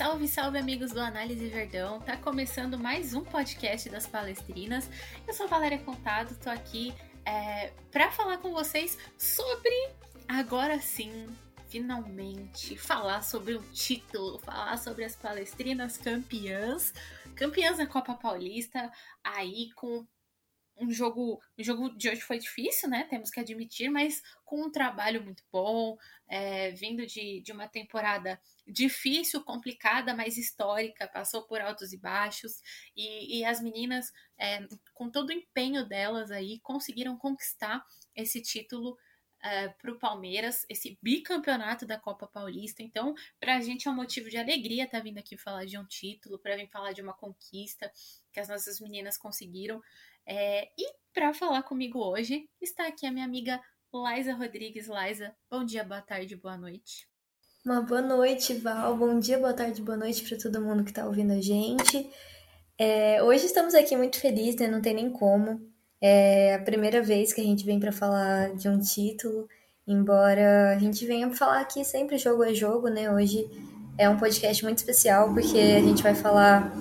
Salve, salve, amigos do Análise Verdão! Tá começando mais um podcast das Palestrinas. Eu sou Valéria Contado, tô aqui é, para falar com vocês sobre, agora sim, finalmente, falar sobre o título, falar sobre as Palestrinas campeãs, campeãs da Copa Paulista, aí com um jogo, o jogo de hoje foi difícil, né? Temos que admitir, mas com um trabalho muito bom, é, vindo de, de uma temporada difícil, complicada, mas histórica, passou por altos e baixos, e, e as meninas, é, com todo o empenho delas aí, conseguiram conquistar esse título Uh, para o Palmeiras, esse bicampeonato da Copa Paulista. Então, para a gente é um motivo de alegria estar tá vindo aqui falar de um título, para vir falar de uma conquista que as nossas meninas conseguiram. É, e para falar comigo hoje está aqui a minha amiga Laisa Rodrigues. Laisa, bom dia, boa tarde, boa noite. Uma boa noite, Val. Bom dia, boa tarde, boa noite para todo mundo que está ouvindo a gente. É, hoje estamos aqui muito felizes, né? Não tem nem como. É a primeira vez que a gente vem para falar de um título, embora a gente venha falar aqui sempre jogo a jogo, né? Hoje é um podcast muito especial porque a gente vai falar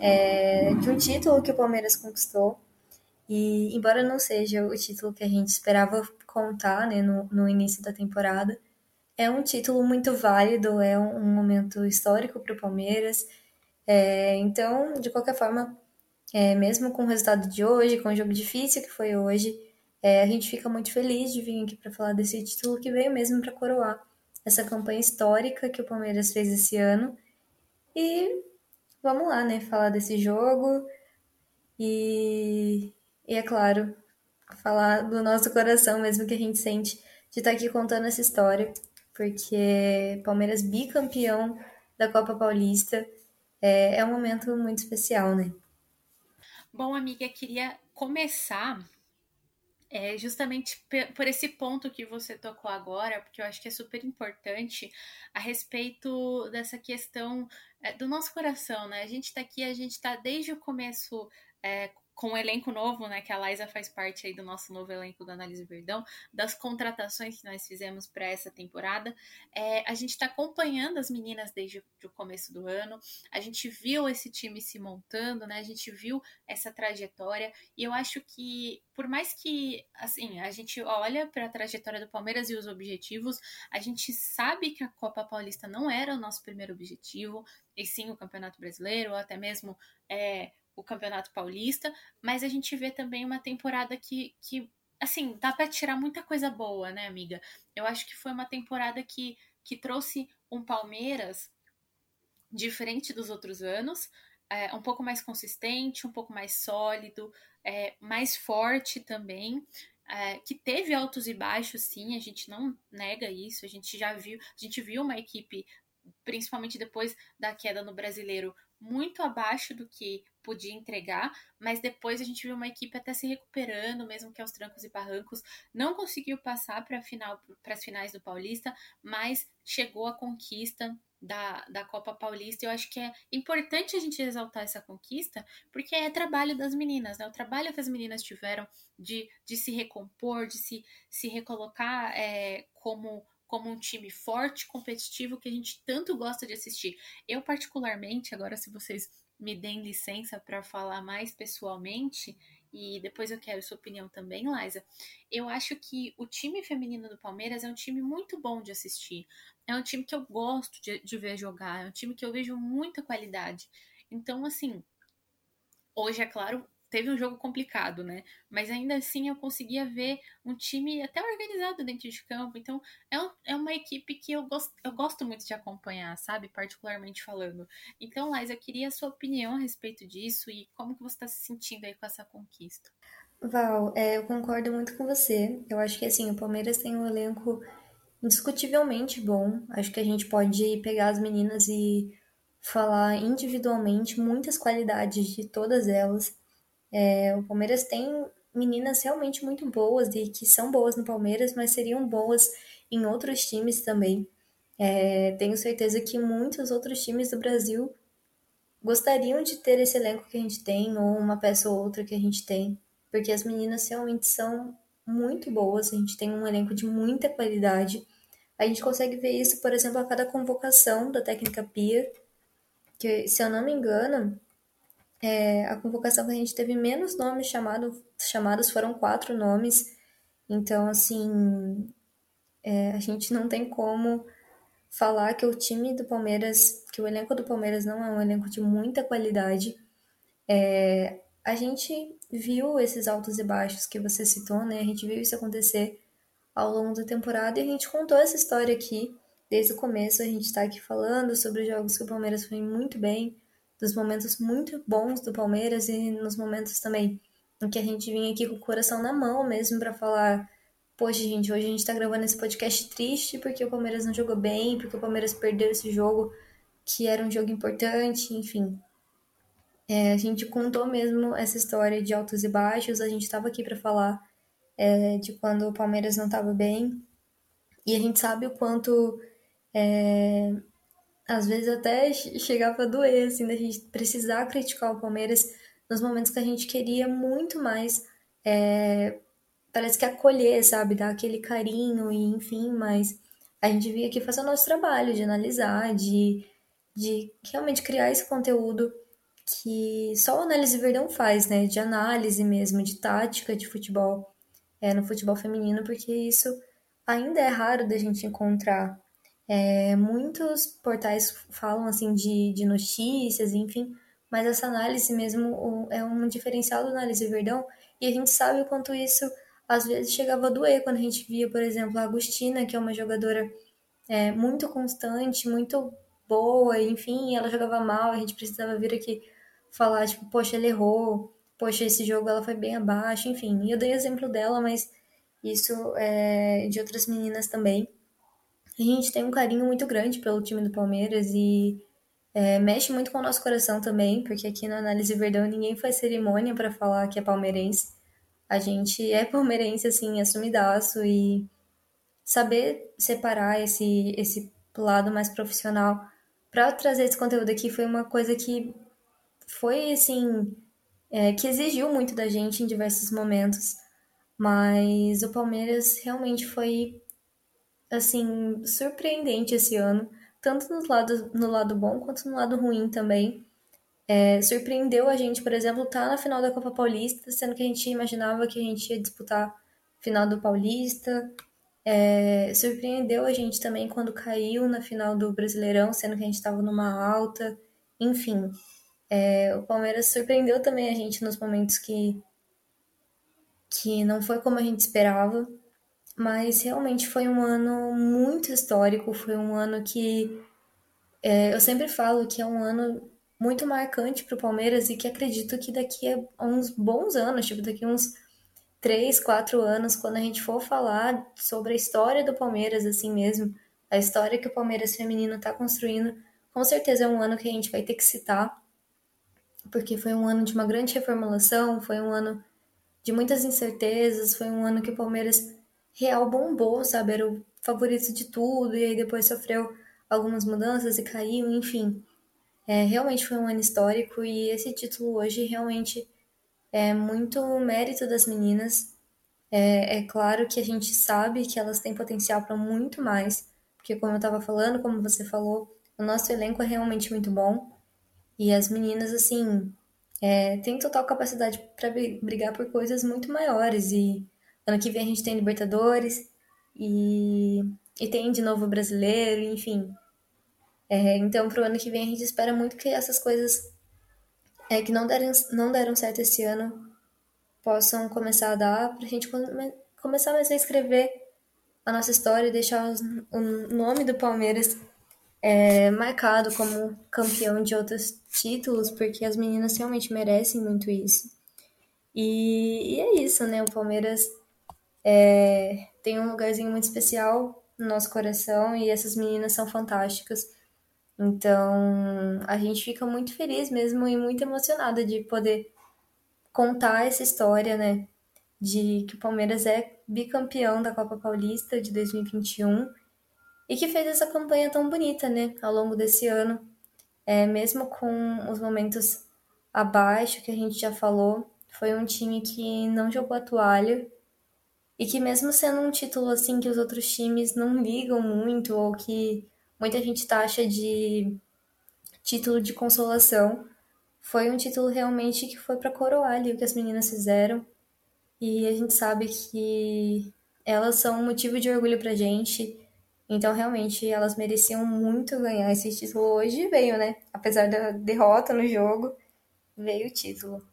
é, de um título que o Palmeiras conquistou e embora não seja o título que a gente esperava contar né, no, no início da temporada, é um título muito válido, é um, um momento histórico para o Palmeiras. É, então, de qualquer forma, é, mesmo com o resultado de hoje, com o jogo difícil que foi hoje, é, a gente fica muito feliz de vir aqui para falar desse título que veio mesmo para coroar essa campanha histórica que o Palmeiras fez esse ano. E vamos lá, né? Falar desse jogo e e é claro, falar do nosso coração mesmo que a gente sente de estar aqui contando essa história, porque Palmeiras bicampeão da Copa Paulista é, é um momento muito especial, né? Bom, amiga, queria começar é, justamente por esse ponto que você tocou agora, porque eu acho que é super importante a respeito dessa questão é, do nosso coração, né? A gente tá aqui, a gente tá desde o começo é, com o elenco novo, né, que a Liza faz parte aí do nosso novo elenco do Análise Verdão, das contratações que nós fizemos para essa temporada. É, a gente está acompanhando as meninas desde o começo do ano, a gente viu esse time se montando, né, a gente viu essa trajetória, e eu acho que, por mais que, assim, a gente olha para a trajetória do Palmeiras e os objetivos, a gente sabe que a Copa Paulista não era o nosso primeiro objetivo, e sim o Campeonato Brasileiro, ou até mesmo é, o Campeonato Paulista, mas a gente vê também uma temporada que, que assim, dá para tirar muita coisa boa, né, amiga? Eu acho que foi uma temporada que, que trouxe um Palmeiras diferente dos outros anos, é, um pouco mais consistente, um pouco mais sólido, é, mais forte também. É, que teve altos e baixos, sim, a gente não nega isso, a gente já viu, a gente viu uma equipe, principalmente depois da queda no brasileiro, muito abaixo do que podia entregar, mas depois a gente viu uma equipe até se recuperando, mesmo que aos trancos e barrancos, não conseguiu passar para final, as finais do Paulista, mas chegou à conquista da, da Copa Paulista. Eu acho que é importante a gente exaltar essa conquista, porque é trabalho das meninas, né? O trabalho que as meninas tiveram de, de se recompor, de se, se recolocar é, como como um time forte, competitivo, que a gente tanto gosta de assistir. Eu, particularmente, agora, se vocês me deem licença para falar mais pessoalmente, e depois eu quero sua opinião também, Liza. Eu acho que o time feminino do Palmeiras é um time muito bom de assistir. É um time que eu gosto de, de ver jogar, é um time que eu vejo muita qualidade. Então, assim, hoje, é claro, teve um jogo complicado, né? Mas ainda assim eu conseguia ver um time até organizado dentro de campo. Então é, um, é uma equipe que eu gosto, eu gosto muito de acompanhar, sabe? Particularmente falando. Então, Lais, eu queria a sua opinião a respeito disso e como que você está se sentindo aí com essa conquista. Val, é, eu concordo muito com você. Eu acho que assim, o Palmeiras tem um elenco indiscutivelmente bom. Acho que a gente pode pegar as meninas e falar individualmente muitas qualidades de todas elas. É, o Palmeiras tem meninas realmente muito boas e que são boas no Palmeiras, mas seriam boas em outros times também. É, tenho certeza que muitos outros times do Brasil gostariam de ter esse elenco que a gente tem, ou uma peça ou outra que a gente tem, porque as meninas realmente são muito boas, a gente tem um elenco de muita qualidade. A gente consegue ver isso, por exemplo, a cada convocação da técnica Pia. que, se eu não me engano, é, a convocação que a gente teve menos nomes chamado, chamados foram quatro nomes. Então, assim, é, a gente não tem como falar que o time do Palmeiras, que o elenco do Palmeiras não é um elenco de muita qualidade. É, a gente viu esses altos e baixos que você citou, né? A gente viu isso acontecer ao longo da temporada e a gente contou essa história aqui desde o começo. A gente está aqui falando sobre os jogos que o Palmeiras foi muito bem, dos momentos muito bons do Palmeiras e nos momentos também em que a gente vinha aqui com o coração na mão mesmo para falar Poxa, gente, hoje a gente tá gravando esse podcast triste porque o Palmeiras não jogou bem, porque o Palmeiras perdeu esse jogo que era um jogo importante, enfim. É, a gente contou mesmo essa história de altos e baixos, a gente estava aqui para falar é, de quando o Palmeiras não estava bem, e a gente sabe o quanto é, às vezes até chegava a doer, assim, da gente precisar criticar o Palmeiras nos momentos que a gente queria muito mais é, parece que acolher, sabe, dar aquele carinho e enfim, mas a gente veio aqui fazer o nosso trabalho de analisar, de, de realmente criar esse conteúdo que só o Análise Verdão faz, né, de análise mesmo, de tática de futebol, é, no futebol feminino, porque isso ainda é raro da gente encontrar. É, muitos portais falam assim de, de notícias, enfim, mas essa análise mesmo é um diferencial do Análise Verdão e a gente sabe o quanto isso às vezes chegava a doer quando a gente via, por exemplo, a Agostina, que é uma jogadora é, muito constante, muito boa, enfim, ela jogava mal, a gente precisava vir aqui falar, tipo, poxa, ela errou, poxa, esse jogo ela foi bem abaixo, enfim. E eu dei exemplo dela, mas isso é de outras meninas também. A gente tem um carinho muito grande pelo time do Palmeiras e é, mexe muito com o nosso coração também, porque aqui na Análise Verdão ninguém faz cerimônia para falar que é palmeirense. A gente é palmeirense, assim, assumidaço e saber separar esse, esse lado mais profissional para trazer esse conteúdo aqui foi uma coisa que foi, assim, é, que exigiu muito da gente em diversos momentos, mas o Palmeiras realmente foi, assim, surpreendente esse ano, tanto no lado, no lado bom quanto no lado ruim também. É, surpreendeu a gente, por exemplo, estar tá na final da Copa Paulista, sendo que a gente imaginava que a gente ia disputar final do Paulista. É, surpreendeu a gente também quando caiu na final do Brasileirão, sendo que a gente estava numa alta. Enfim, é, o Palmeiras surpreendeu também a gente nos momentos que, que não foi como a gente esperava, mas realmente foi um ano muito histórico. Foi um ano que é, eu sempre falo que é um ano muito marcante para o Palmeiras e que acredito que daqui a uns bons anos, tipo daqui uns três, quatro anos, quando a gente for falar sobre a história do Palmeiras, assim mesmo, a história que o Palmeiras feminino está construindo, com certeza é um ano que a gente vai ter que citar, porque foi um ano de uma grande reformulação, foi um ano de muitas incertezas, foi um ano que o Palmeiras real bombou, sabe? Era o favorito de tudo, e aí depois sofreu algumas mudanças e caiu, enfim. É, realmente foi um ano histórico e esse título hoje realmente é muito mérito das meninas. É, é claro que a gente sabe que elas têm potencial para muito mais, porque como eu estava falando, como você falou, o nosso elenco é realmente muito bom e as meninas, assim, é, têm total capacidade para brigar por coisas muito maiores. E ano que vem a gente tem Libertadores e, e tem de novo brasileiro, enfim. É, então, para o ano que vem, a gente espera muito que essas coisas é, que não deram, não deram certo esse ano possam começar a dar, para a gente come, começar a escrever a nossa história e deixar os, o nome do Palmeiras é, marcado como campeão de outros títulos, porque as meninas realmente merecem muito isso. E, e é isso, né? O Palmeiras é, tem um lugarzinho muito especial no nosso coração e essas meninas são fantásticas. Então, a gente fica muito feliz mesmo e muito emocionada de poder contar essa história, né? De que o Palmeiras é bicampeão da Copa Paulista de 2021 e que fez essa campanha tão bonita, né? Ao longo desse ano, é, mesmo com os momentos abaixo que a gente já falou, foi um time que não jogou a toalha e que mesmo sendo um título assim que os outros times não ligam muito ou que muita gente taxa de, título de consolação. Foi um título realmente que foi para coroar ali o que as meninas fizeram. E a gente sabe que elas são um motivo de orgulho pra gente. Então, realmente, elas mereciam muito ganhar esse título. Hoje veio, né? Apesar da derrota no jogo, veio o título.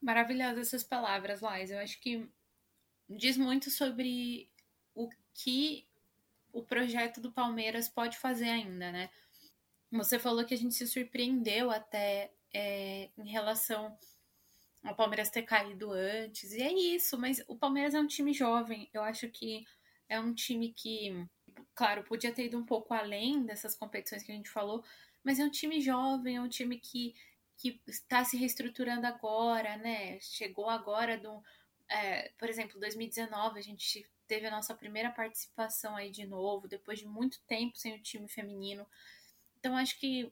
Maravilhosas essas palavras, Lais. Eu acho que diz muito sobre o que o projeto do Palmeiras pode fazer ainda, né? Você falou que a gente se surpreendeu até é, em relação ao Palmeiras ter caído antes, e é isso, mas o Palmeiras é um time jovem. Eu acho que é um time que, claro, podia ter ido um pouco além dessas competições que a gente falou, mas é um time jovem, é um time que, que está se reestruturando agora, né? Chegou agora do. É, por exemplo, 2019 a gente teve a nossa primeira participação aí de novo, depois de muito tempo sem o time feminino. Então acho que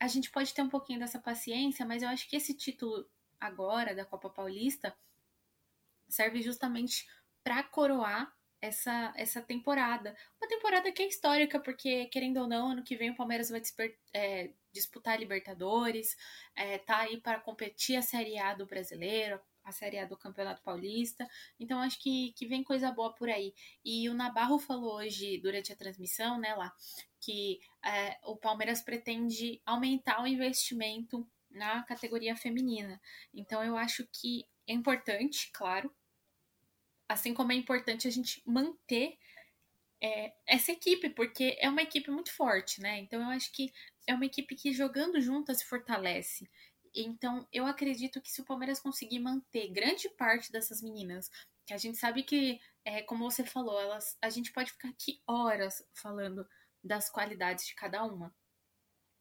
a gente pode ter um pouquinho dessa paciência, mas eu acho que esse título agora da Copa Paulista serve justamente para coroar essa, essa temporada. Uma temporada que é histórica, porque, querendo ou não, ano que vem o Palmeiras vai é, disputar a Libertadores, é, tá aí para competir a Série A do brasileiro, a Série A do Campeonato Paulista. Então, acho que, que vem coisa boa por aí. E o Nabarro falou hoje, durante a transmissão, né, lá, que é, o Palmeiras pretende aumentar o investimento na categoria feminina. Então, eu acho que é importante, claro, assim como é importante a gente manter é, essa equipe, porque é uma equipe muito forte, né? Então eu acho que é uma equipe que jogando junto se fortalece. Então eu acredito que se o Palmeiras conseguir manter grande parte dessas meninas, que a gente sabe que, é, como você falou, elas, a gente pode ficar aqui horas falando das qualidades de cada uma,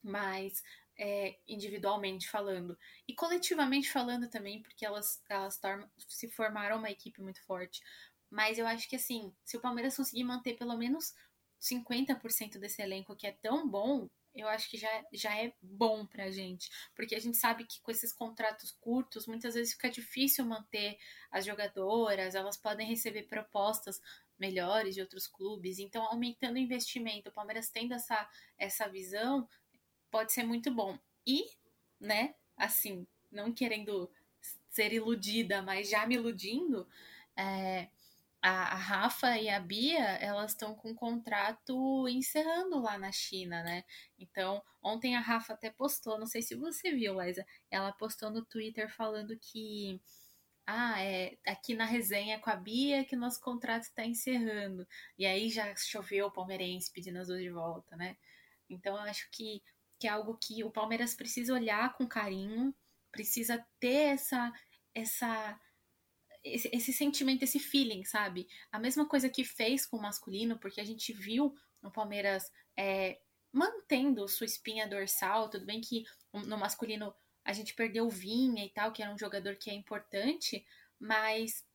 mas é, individualmente falando e coletivamente falando também, porque elas, elas se formaram uma equipe muito forte. Mas eu acho que assim, se o Palmeiras conseguir manter pelo menos 50% desse elenco que é tão bom, eu acho que já, já é bom pra gente. Porque a gente sabe que com esses contratos curtos, muitas vezes fica difícil manter as jogadoras, elas podem receber propostas melhores de outros clubes. Então, aumentando o investimento, o Palmeiras tendo essa, essa visão, pode ser muito bom. E, né, assim, não querendo ser iludida, mas já me iludindo, é, a, Rafa e a Bia, elas estão com um contrato encerrando lá na China, né? Então, ontem a Rafa até postou, não sei se você viu, Liza, ela postou no Twitter falando que ah, é aqui na resenha com a Bia que nosso contrato está encerrando. E aí já choveu o palmeirense pedindo as duas de volta, né? Então eu acho que que é algo que o Palmeiras precisa olhar com carinho, precisa ter essa essa esse, esse, sentimento, esse feeling, sabe? A mesma coisa que fez com o masculino, porque a gente viu o Palmeiras é, mantendo sua espinha dorsal. Tudo bem que no masculino a gente perdeu o Vinha e tal, que era um jogador que é importante, mas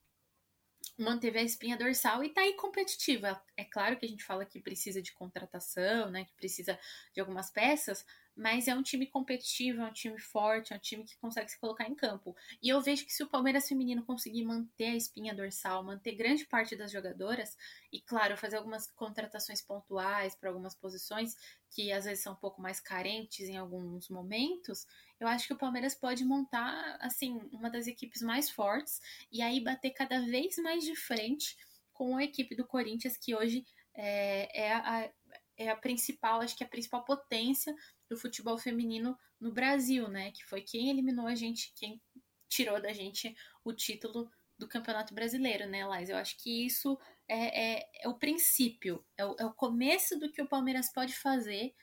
manteve a espinha dorsal e tá aí competitiva. É claro que a gente fala que precisa de contratação, né, que precisa de algumas peças, mas é um time competitivo, é um time forte, é um time que consegue se colocar em campo. E eu vejo que se o Palmeiras feminino conseguir manter a espinha dorsal, manter grande parte das jogadoras, e claro, fazer algumas contratações pontuais para algumas posições que às vezes são um pouco mais carentes em alguns momentos, eu acho que o Palmeiras pode montar assim uma das equipes mais fortes e aí bater cada vez mais de frente com a equipe do Corinthians que hoje é, é a, é a principal, acho que é a principal potência do futebol feminino no Brasil, né? Que foi quem eliminou a gente, quem tirou da gente o título do Campeonato Brasileiro, né, Lais? Eu acho que isso é, é, é o princípio, é o, é o, começo do que o Palmeiras pode fazer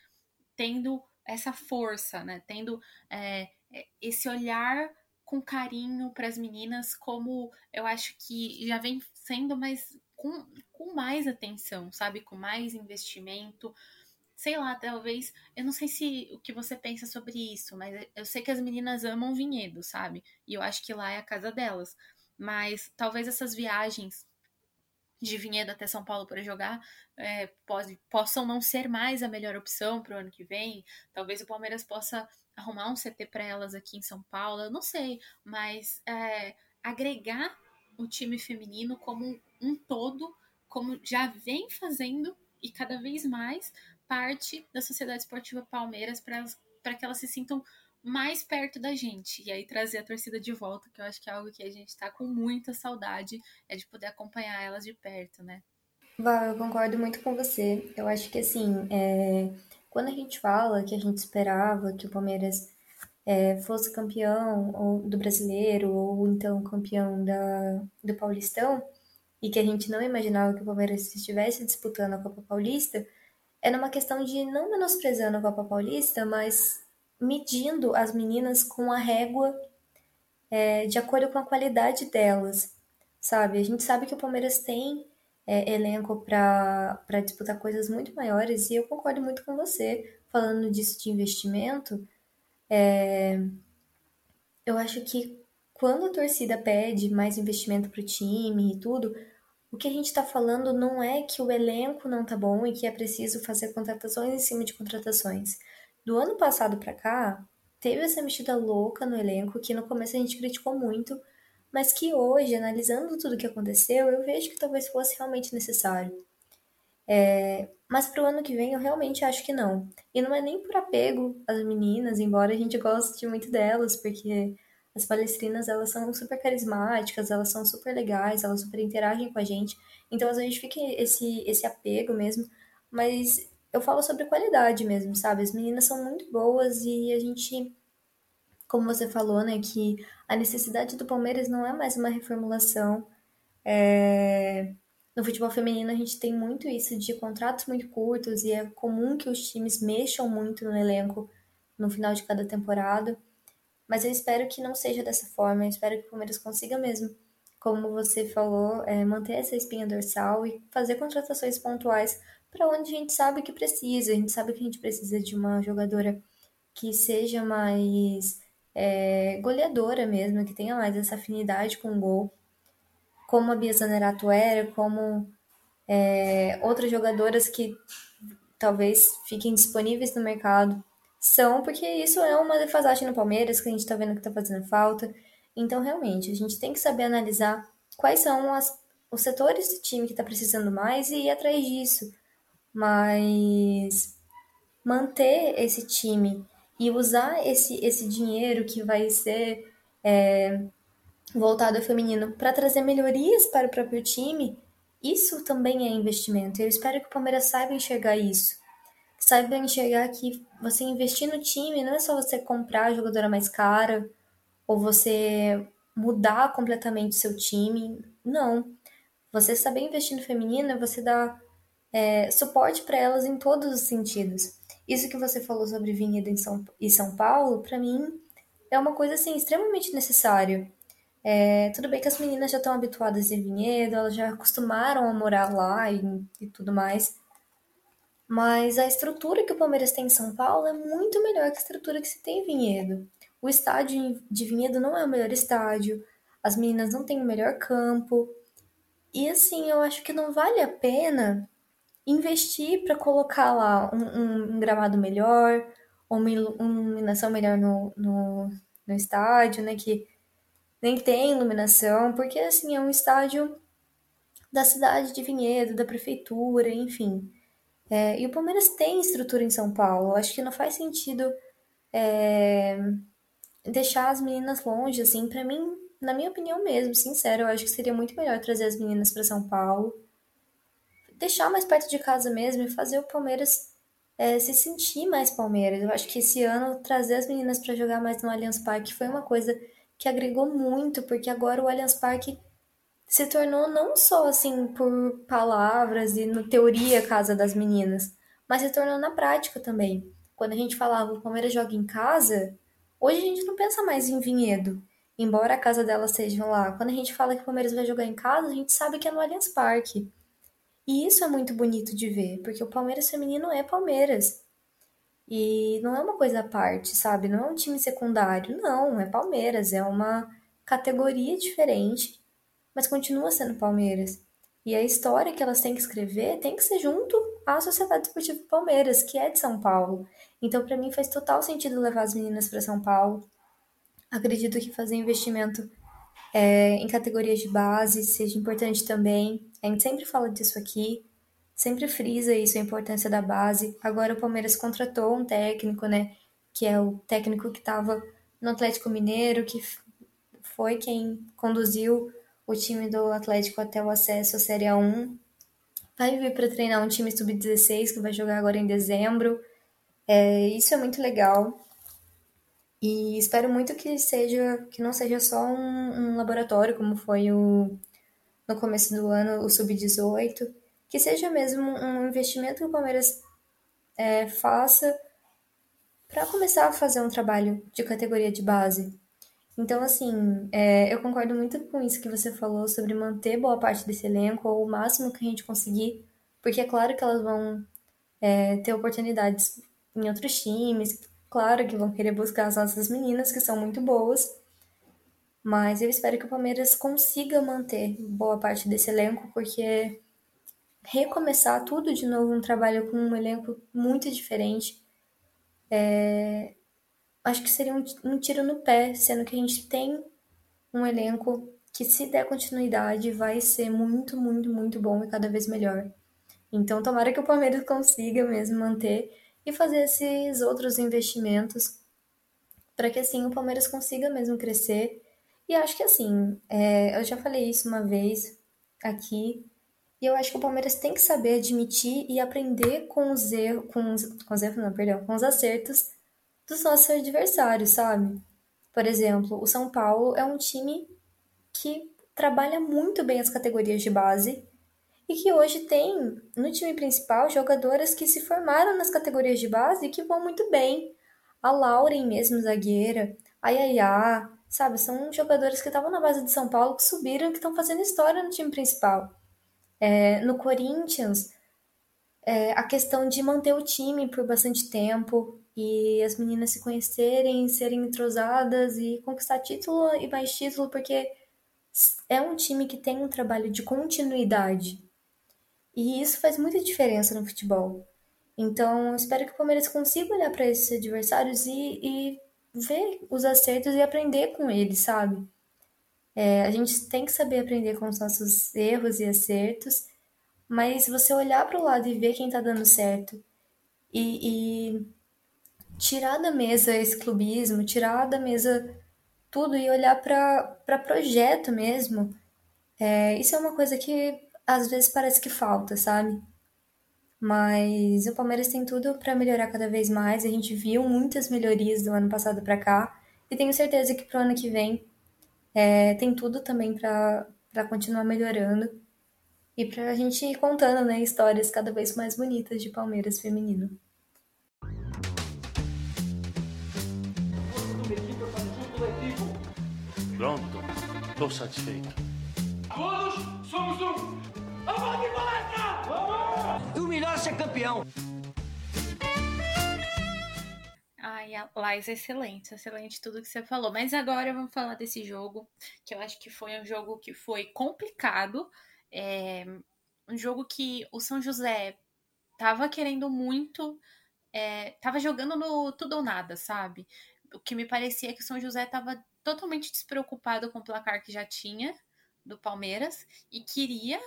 tendo essa força, né? Tendo é, é esse olhar com carinho para as meninas, como eu acho que já vem sendo, mas com, com mais atenção, sabe? Com mais investimento, sei lá, talvez, eu não sei se o que você pensa sobre isso, mas eu sei que as meninas amam vinhedo, sabe? E eu acho que lá é a casa delas. Mas talvez essas viagens de vinhedo até São Paulo para jogar é, pode, possam não ser mais a melhor opção para o ano que vem. Talvez o Palmeiras possa arrumar um CT para elas aqui em São Paulo, eu não sei, mas é, agregar o time feminino como um todo, como já vem fazendo e cada vez mais parte da Sociedade Esportiva Palmeiras para que elas se sintam mais perto da gente e aí trazer a torcida de volta, que eu acho que é algo que a gente está com muita saudade, é de poder acompanhar elas de perto, né? Val, eu concordo muito com você. Eu acho que assim, é... quando a gente fala que a gente esperava que o Palmeiras é, fosse campeão ou, do brasileiro ou então campeão da, do Paulistão, e que a gente não imaginava que o Palmeiras estivesse disputando a Copa Paulista, era uma questão de não menosprezando a Copa Paulista, mas medindo as meninas com a régua é, de acordo com a qualidade delas, sabe? A gente sabe que o Palmeiras tem é, elenco para disputar coisas muito maiores e eu concordo muito com você falando disso de investimento. É, eu acho que quando a torcida pede mais investimento para o time e tudo, o que a gente está falando não é que o elenco não tá bom e que é preciso fazer contratações em cima de contratações. Do ano passado para cá, teve essa mexida louca no elenco que no começo a gente criticou muito, mas que hoje, analisando tudo o que aconteceu, eu vejo que talvez fosse realmente necessário. É, mas para o ano que vem eu realmente acho que não. E não é nem por apego às meninas, embora a gente goste muito delas, porque as palestrinas elas são super carismáticas, elas são super legais, elas super interagem com a gente. Então às vezes fica esse, esse apego mesmo. Mas eu falo sobre qualidade mesmo, sabe? As meninas são muito boas e a gente, como você falou, né, que a necessidade do Palmeiras não é mais uma reformulação. É... No futebol feminino a gente tem muito isso de contratos muito curtos e é comum que os times mexam muito no elenco no final de cada temporada. Mas eu espero que não seja dessa forma, eu espero que o Palmeiras consiga mesmo, como você falou, é, manter essa espinha dorsal e fazer contratações pontuais para onde a gente sabe que precisa. A gente sabe que a gente precisa de uma jogadora que seja mais é, goleadora mesmo, que tenha mais essa afinidade com o gol, como a Bia Zanerato era, como é, outras jogadoras que talvez fiquem disponíveis no mercado são, porque isso é uma defasagem no Palmeiras que a gente está vendo que está fazendo falta. Então, realmente, a gente tem que saber analisar quais são as, os setores do time que está precisando mais e ir atrás disso mas manter esse time e usar esse, esse dinheiro que vai ser é, voltado ao feminino para trazer melhorias para o próprio time, isso também é investimento. Eu espero que o Palmeiras saiba enxergar isso. Saiba enxergar que você investir no time não é só você comprar a jogadora mais cara ou você mudar completamente seu time. Não. Você saber investir no feminino é você dar é, suporte para elas em todos os sentidos. Isso que você falou sobre Vinhedo em São, e São Paulo, para mim, é uma coisa assim extremamente necessária. É, tudo bem que as meninas já estão habituadas em Vinhedo, elas já acostumaram a morar lá e, e tudo mais. Mas a estrutura que o Palmeiras tem em São Paulo é muito melhor que a estrutura que se tem em Vinhedo. O estádio de Vinhedo não é o melhor estádio, as meninas não têm o melhor campo. E assim, eu acho que não vale a pena investir para colocar lá um, um, gramado melhor, uma iluminação melhor no, no, no estádio, né? Que nem tem iluminação, porque assim é um estádio da cidade de Vinhedo, da prefeitura, enfim. É, e o Palmeiras tem estrutura em São Paulo. Acho que não faz sentido é, deixar as meninas longe, assim. Para mim, na minha opinião mesmo, sincero, eu acho que seria muito melhor trazer as meninas para São Paulo deixar mais perto de casa mesmo e fazer o Palmeiras é, se sentir mais Palmeiras. Eu acho que esse ano trazer as meninas para jogar mais no Allianz Parque foi uma coisa que agregou muito, porque agora o Allianz Parque se tornou não só assim por palavras e no teoria casa das meninas, mas se tornou na prática também. Quando a gente falava o Palmeiras joga em casa, hoje a gente não pensa mais em Vinhedo, embora a casa delas seja lá. Quando a gente fala que o Palmeiras vai jogar em casa, a gente sabe que é no Allianz Parque. E isso é muito bonito de ver, porque o Palmeiras feminino é Palmeiras. E não é uma coisa à parte, sabe? Não é um time secundário, não, é Palmeiras, é uma categoria diferente, mas continua sendo Palmeiras. E a história que elas têm que escrever tem que ser junto à Sociedade Esportiva Palmeiras, que é de São Paulo. Então, para mim, faz total sentido levar as meninas para São Paulo. Acredito que fazer investimento é, em categorias de base seja importante também. A gente sempre fala disso aqui. sempre frisa isso, a importância da base. Agora o Palmeiras contratou um técnico, né? Que é o técnico que estava no Atlético Mineiro, que foi quem conduziu o time do Atlético até o acesso à Série A1. Vai vir para treinar um time sub-16 que vai jogar agora em dezembro. É, isso é muito legal. E espero muito que seja que não seja só um, um laboratório como foi o no começo do ano o sub-18, que seja mesmo um investimento que o Palmeiras é, faça para começar a fazer um trabalho de categoria de base. Então, assim, é, eu concordo muito com isso que você falou sobre manter boa parte desse elenco, ou o máximo que a gente conseguir, porque é claro que elas vão é, ter oportunidades em outros times, claro que vão querer buscar as nossas meninas, que são muito boas, mas eu espero que o Palmeiras consiga manter boa parte desse elenco, porque recomeçar tudo de novo, um trabalho com um elenco muito diferente, é, acho que seria um, um tiro no pé, sendo que a gente tem um elenco que, se der continuidade, vai ser muito, muito, muito bom e cada vez melhor. Então, tomara que o Palmeiras consiga mesmo manter e fazer esses outros investimentos para que assim o Palmeiras consiga mesmo crescer. E acho que assim, é, eu já falei isso uma vez aqui, e eu acho que o Palmeiras tem que saber admitir e aprender com os erros, com os, com os erros, não, perdão, com os acertos dos nossos adversários, sabe? Por exemplo, o São Paulo é um time que trabalha muito bem as categorias de base e que hoje tem no time principal jogadoras que se formaram nas categorias de base e que vão muito bem. A Lauren mesmo, zagueira, a Yaya, sabe? São jogadores que estavam na base de São Paulo, que subiram e que estão fazendo história no time principal. É, no Corinthians, é, a questão de manter o time por bastante tempo, e as meninas se conhecerem, serem entrosadas e conquistar título e mais título, porque é um time que tem um trabalho de continuidade. E isso faz muita diferença no futebol. Então, espero que o Palmeiras consiga olhar para esses adversários e, e, ver os acertos e aprender com eles, sabe? É, a gente tem que saber aprender com os nossos erros e acertos, mas você olhar para o lado e ver quem está dando certo e, e tirar da mesa esse clubismo, tirar da mesa tudo e olhar para projeto mesmo. É, isso é uma coisa que às vezes parece que falta, sabe? Mas o Palmeiras tem tudo para melhorar cada vez mais. A gente viu muitas melhorias do ano passado para cá e tenho certeza que pro ano que vem é, tem tudo também para continuar melhorando e para a gente ir contando né, histórias cada vez mais bonitas de Palmeiras feminino. Pronto, estou satisfeito. Todos somos um. Vamos de palestra! Vamos! O melhor é ser campeão. Ai, Lais, excelente, excelente tudo que você falou. Mas agora vamos falar desse jogo, que eu acho que foi um jogo que foi complicado. É, um jogo que o São José tava querendo muito, é, tava jogando no tudo ou nada, sabe? O que me parecia é que o São José tava totalmente despreocupado com o placar que já tinha do Palmeiras e queria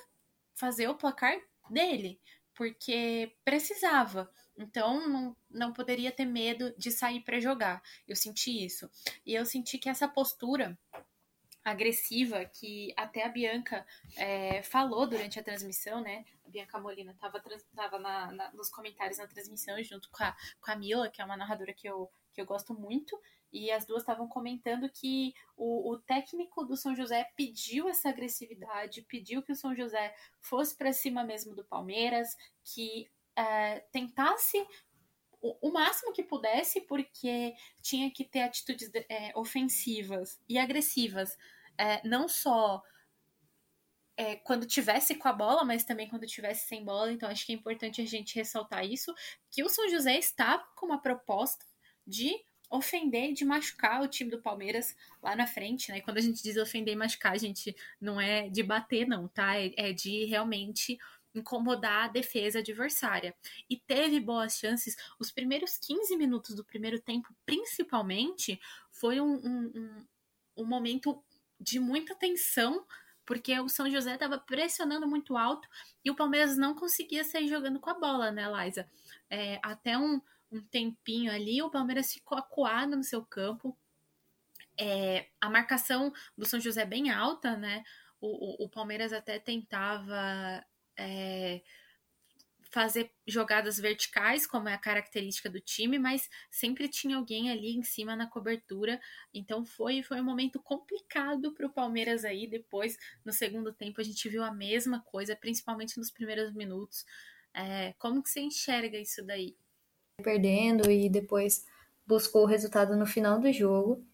fazer o placar dele, porque precisava. Então não, não poderia ter medo de sair para jogar. Eu senti isso. E eu senti que essa postura agressiva que até a Bianca é, falou durante a transmissão, né? A Bianca Molina estava tava na, na, nos comentários na transmissão junto com a, com a Mila, que é uma narradora que eu, que eu gosto muito, e as duas estavam comentando que o, o, técnico do São José pediu essa agressividade, pediu que o São José fosse para cima mesmo do Palmeiras, que é, tentasse o, o, máximo que pudesse, porque tinha que ter atitudes é, ofensivas e agressivas, é, não só é, quando tivesse com a bola, mas também quando tivesse sem bola. Então acho que é importante a gente ressaltar isso, que o São José estava com uma proposta de ofender, de machucar o time do Palmeiras lá na frente, né? E quando a gente diz ofender e machucar, a gente não é de bater, não, tá? É, é de realmente incomodar a defesa adversária. E teve boas chances. Os primeiros 15 minutos do primeiro tempo, principalmente, foi um, um, um, um momento de muita tensão porque o São José estava pressionando muito alto e o Palmeiras não conseguia sair jogando com a bola, né, Liza? É, até um, um tempinho ali, o Palmeiras ficou acuado no seu campo. É, a marcação do São José é bem alta, né? O, o, o Palmeiras até tentava é, fazer jogadas verticais, como é a característica do time, mas sempre tinha alguém ali em cima na cobertura. Então foi, foi um momento complicado para o Palmeiras aí. Depois, no segundo tempo, a gente viu a mesma coisa, principalmente nos primeiros minutos. É, como que você enxerga isso daí? Perdendo e depois buscou o resultado no final do jogo.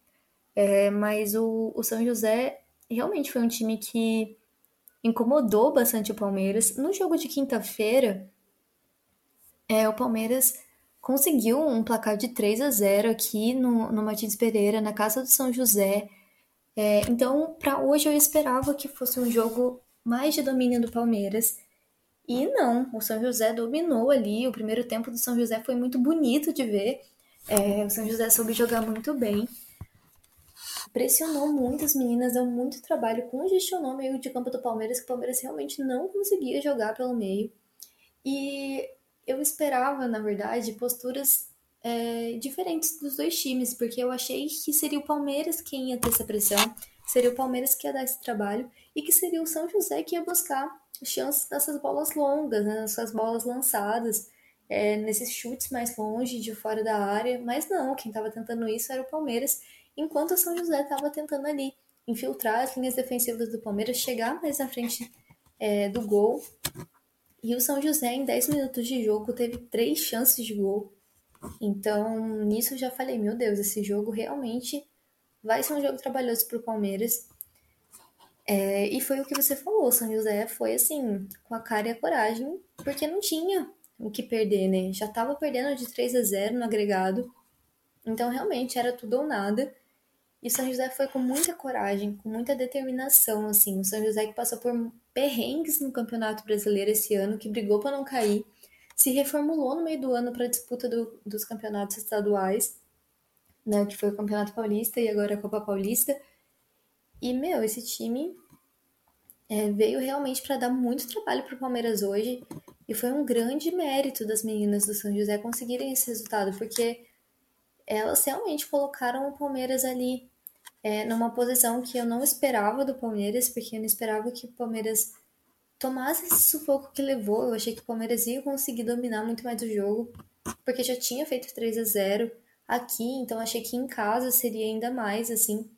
É, mas o, o São José realmente foi um time que incomodou bastante o Palmeiras. No jogo de quinta-feira, é, o Palmeiras conseguiu um placar de 3 a 0 aqui no, no Martins Pereira, na casa do São José. É, então, para hoje eu esperava que fosse um jogo mais de domínio do Palmeiras. E não, o São José dominou ali. O primeiro tempo do São José foi muito bonito de ver. É, o São José soube jogar muito bem. Pressionou muito as meninas, deu muito trabalho, congestionou o meio de campo do Palmeiras, que o Palmeiras realmente não conseguia jogar pelo meio. E eu esperava, na verdade, posturas é, diferentes dos dois times, porque eu achei que seria o Palmeiras quem ia ter essa pressão, seria o Palmeiras que ia dar esse trabalho e que seria o São José que ia buscar chances nessas bolas longas, né, nessas bolas lançadas, é, nesses chutes mais longe, de fora da área. Mas não, quem estava tentando isso era o Palmeiras, enquanto o São José estava tentando ali infiltrar as linhas defensivas do Palmeiras, chegar mais na frente é, do gol. E o São José, em 10 minutos de jogo, teve três chances de gol. Então, nisso eu já falei: meu Deus, esse jogo realmente vai ser um jogo trabalhoso para o Palmeiras. É, e foi o que você falou, São José foi assim, com a cara e a coragem, porque não tinha o que perder, né? Já estava perdendo de 3 a 0 no agregado. Então, realmente, era tudo ou nada. E o São José foi com muita coragem, com muita determinação, assim. O São José que passou por perrengues no Campeonato Brasileiro esse ano, que brigou para não cair, se reformulou no meio do ano para a disputa do, dos campeonatos estaduais, né? Que foi o Campeonato Paulista e agora a Copa Paulista. E, meu, esse time é, veio realmente para dar muito trabalho para o Palmeiras hoje. E foi um grande mérito das meninas do São José conseguirem esse resultado, porque elas realmente colocaram o Palmeiras ali é, numa posição que eu não esperava do Palmeiras, porque eu não esperava que o Palmeiras tomasse esse sufoco que levou. Eu achei que o Palmeiras ia conseguir dominar muito mais o jogo, porque já tinha feito 3 a 0 aqui, então achei que em casa seria ainda mais assim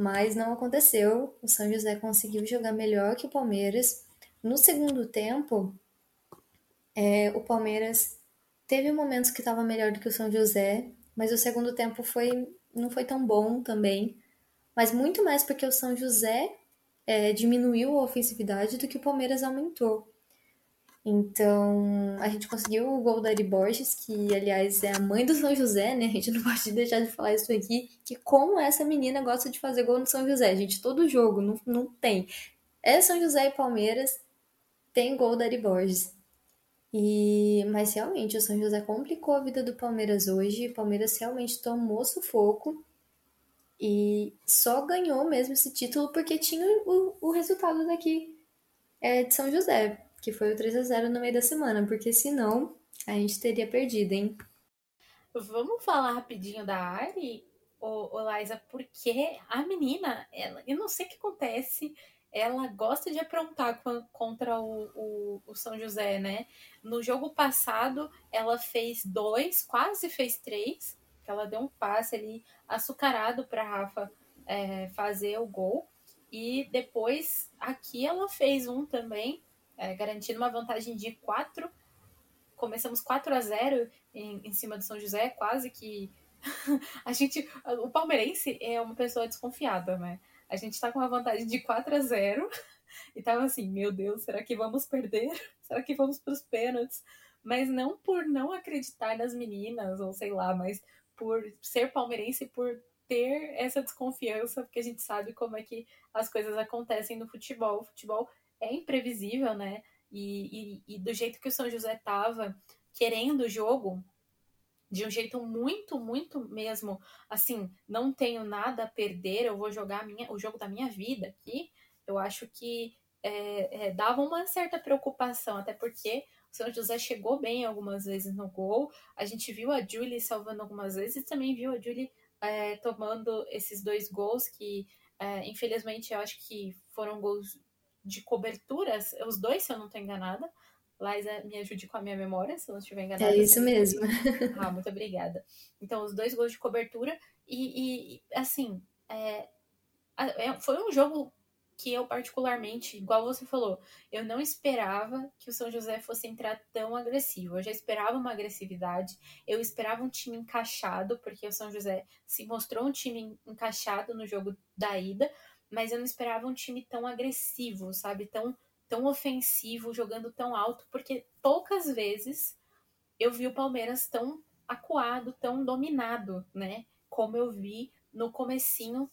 mas não aconteceu. O São José conseguiu jogar melhor que o Palmeiras. No segundo tempo, é, o Palmeiras teve momentos que estava melhor do que o São José, mas o segundo tempo foi não foi tão bom também. Mas muito mais porque o São José é, diminuiu a ofensividade do que o Palmeiras aumentou. Então, a gente conseguiu o gol da Ari Borges, que aliás é a mãe do São José, né? A gente não pode deixar de falar isso aqui, que como essa menina gosta de fazer gol no São José, gente, todo jogo, não, não tem. É São José e Palmeiras, tem gol da Ari Borges. E, mas realmente, o São José complicou a vida do Palmeiras hoje, o Palmeiras realmente tomou sufoco e só ganhou mesmo esse título porque tinha o, o resultado daqui é, de São José que foi o 3 a 0 no meio da semana, porque senão a gente teria perdido, hein? Vamos falar rapidinho da Ari, ô, ô Liza, porque a menina, ela, eu não sei o que acontece, ela gosta de aprontar contra o, o, o, São José, né? No jogo passado, ela fez dois, quase fez três, que ela deu um passe ali açucarado para Rafa é, fazer o gol. E depois, aqui ela fez um também, é, garantindo uma vantagem de 4. Começamos 4 a 0 em, em cima do São José, quase que. a gente. O palmeirense é uma pessoa desconfiada, né? A gente tá com uma vantagem de 4 a 0 e tava assim, meu Deus, será que vamos perder? Será que vamos para os pênaltis? Mas não por não acreditar nas meninas, ou sei lá, mas por ser palmeirense, por ter essa desconfiança, porque a gente sabe como é que as coisas acontecem no futebol. O futebol é imprevisível, né? E, e, e, do jeito que o São José tava querendo o jogo, de um jeito muito, muito mesmo, assim, não tenho nada a perder, eu vou jogar minha, o jogo da minha vida aqui, Eu acho que é, é, dava uma certa preocupação, até porque o São José chegou bem algumas vezes no gol. A gente viu a Julie salvando algumas vezes e também viu a Julie é, tomando esses dois gols que, é, infelizmente, eu acho que foram gols de coberturas. Os dois, se eu não estou enganada. Liza, me ajude com a minha memória, se eu não estiver enganada. É isso mesmo. Ah, muito obrigada. Então, os dois gols de cobertura. E, e assim, é, é foi um jogo que eu particularmente, igual você falou, eu não esperava que o São José fosse entrar tão agressivo. Eu já esperava uma agressividade, eu esperava um time encaixado, porque o São José se mostrou um time encaixado no jogo da ida, mas eu não esperava um time tão agressivo, sabe? Tão, tão ofensivo, jogando tão alto, porque poucas vezes eu vi o Palmeiras tão acuado, tão dominado, né? Como eu vi no comecinho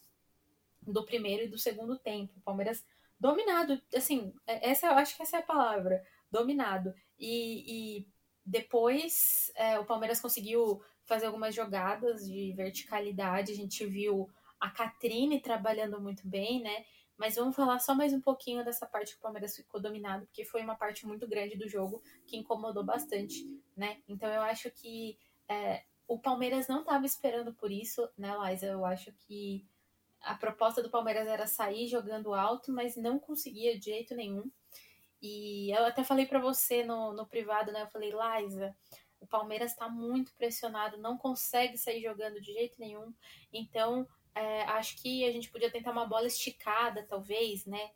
do primeiro e do segundo tempo. O Palmeiras dominado, assim, é, essa eu acho que essa é a palavra, dominado. E, e depois é, o Palmeiras conseguiu fazer algumas jogadas de verticalidade, a gente viu a Catrine trabalhando muito bem, né? Mas vamos falar só mais um pouquinho dessa parte que o Palmeiras ficou dominado, porque foi uma parte muito grande do jogo que incomodou bastante, né? Então eu acho que é, o Palmeiras não estava esperando por isso, né, Liza? Eu acho que a proposta do Palmeiras era sair jogando alto, mas não conseguia de jeito nenhum. E eu até falei para você no, no privado, né? Eu falei, Liza, o Palmeiras está muito pressionado, não consegue sair jogando de jeito nenhum. Então, é, acho que a gente podia tentar uma bola esticada, talvez, né?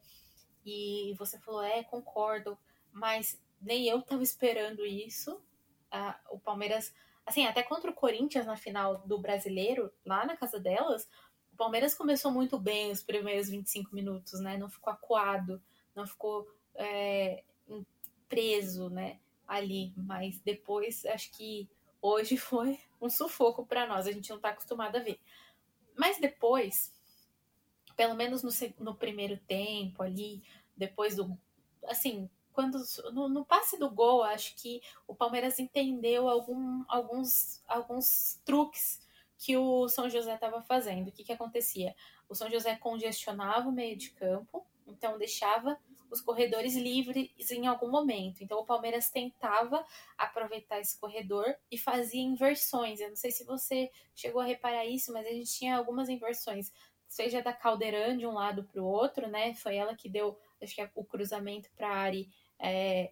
E você falou, é, concordo, mas nem eu estava esperando isso. Ah, o Palmeiras, assim, até contra o Corinthians na final do Brasileiro, lá na casa delas, o Palmeiras começou muito bem os primeiros 25 minutos, né? Não ficou acuado, não ficou é, preso, né? Ali, mas depois acho que hoje foi um sufoco para nós, a gente não está acostumado a ver. Mas depois, pelo menos no, no primeiro tempo ali, depois do. Assim, quando no, no, passe do gol, acho que o Palmeiras entendeu algum, alguns, alguns truques que o São José estava fazendo. O que, que acontecia? O São José congestionava o meio de campo, então deixava os corredores livres em algum momento. Então o Palmeiras tentava aproveitar esse corredor e fazia inversões. Eu não sei se você chegou a reparar isso, mas a gente tinha algumas inversões, seja da Caldeirão de um lado para o outro, né? Foi ela que deu, acho que é o cruzamento para a Ari é,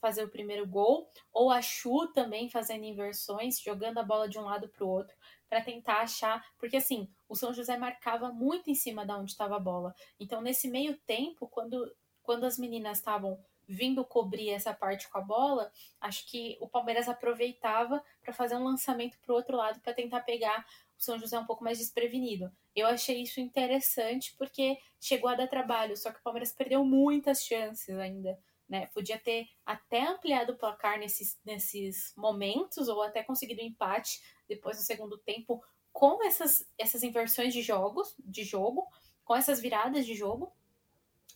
fazer o primeiro gol, ou a Chu também fazendo inversões, jogando a bola de um lado para o outro para tentar achar, porque assim, o São José marcava muito em cima da onde estava a bola. Então, nesse meio tempo, quando, quando as meninas estavam vindo cobrir essa parte com a bola, acho que o Palmeiras aproveitava para fazer um lançamento para o outro lado para tentar pegar o São José um pouco mais desprevenido. Eu achei isso interessante porque chegou a dar trabalho, só que o Palmeiras perdeu muitas chances ainda. Né? Podia ter até ampliado o placar nesses, nesses momentos ou até conseguido um empate depois do segundo tempo com essas, essas inversões de jogos, de jogo, com essas viradas de jogo